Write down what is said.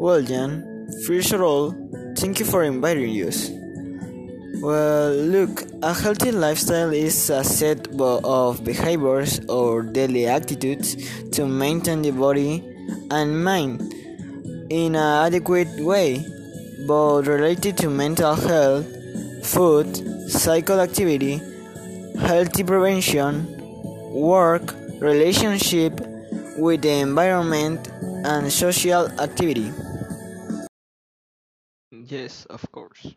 Well, Jan, first of all, thank you for inviting us. Well, look, a healthy lifestyle is a set of behaviors or daily attitudes to maintain the body and mind in an adequate way, both related to mental health, food, physical activity, healthy prevention, work, relationship with the environment, and social activity. Yes, of course.